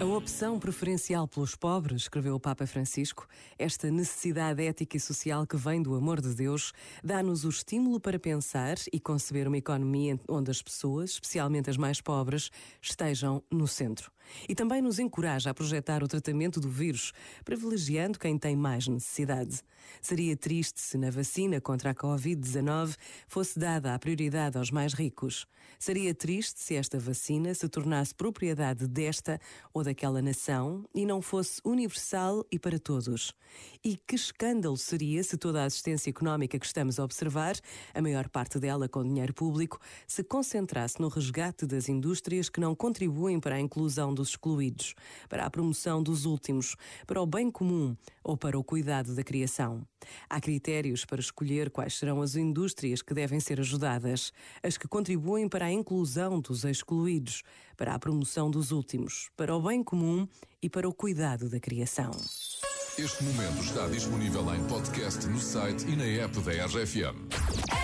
A opção preferencial pelos pobres, escreveu o Papa Francisco, esta necessidade ética e social que vem do amor de Deus, dá-nos o estímulo para pensar e conceber uma economia onde as pessoas, especialmente as mais pobres, estejam no centro. E também nos encoraja a projetar o tratamento do vírus, privilegiando quem tem mais necessidade. Seria triste se na vacina contra a Covid-19 fosse dada a prioridade aos mais ricos. Seria triste se esta vacina se tornasse propriedade desta ou daquela nação e não fosse universal e para todos. E que escândalo seria se toda a assistência económica que estamos a observar, a maior parte dela com dinheiro público, se concentrasse no resgate das indústrias que não contribuem para a inclusão dos excluídos, para a promoção dos últimos, para o bem comum ou para o cuidado da criação. Há critérios para escolher quais serão as indústrias que devem ser ajudadas, as que contribuem para a inclusão dos excluídos, para a promoção dos últimos, para o bem comum e para o cuidado da criação. Este momento está disponível em podcast no site e na app da RFM.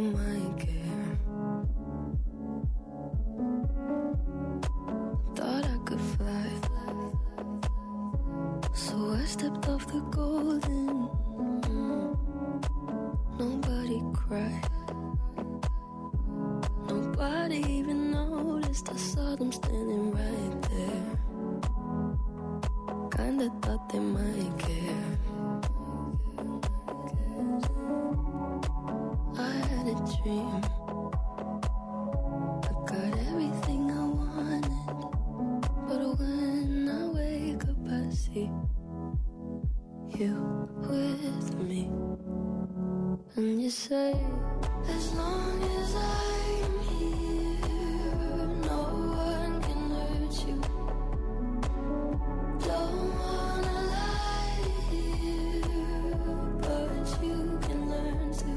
nobody cried. Nobody even noticed I saw them standing right there. Kinda thought they might care. I had a dream. You with me. And you say, as long as I'm here, no one can hurt you. Don't wanna lie here, but you can learn to.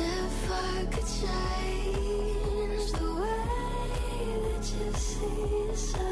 If I could change the way that you see yourself.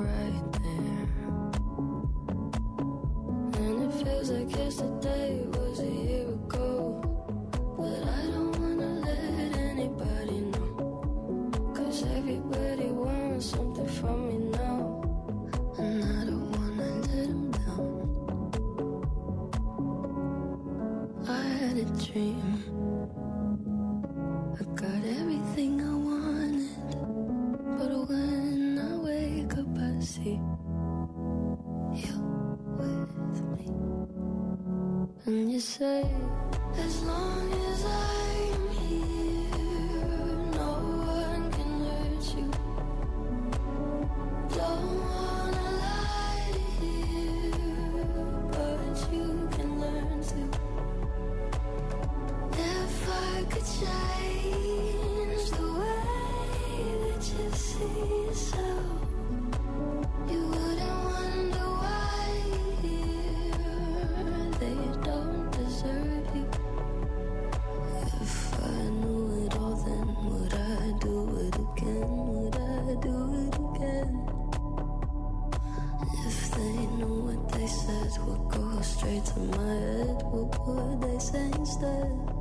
dream. I got everything I wanted. But when I wake up, I see you with me. And you say, as long as straight to my head, what would they say instead?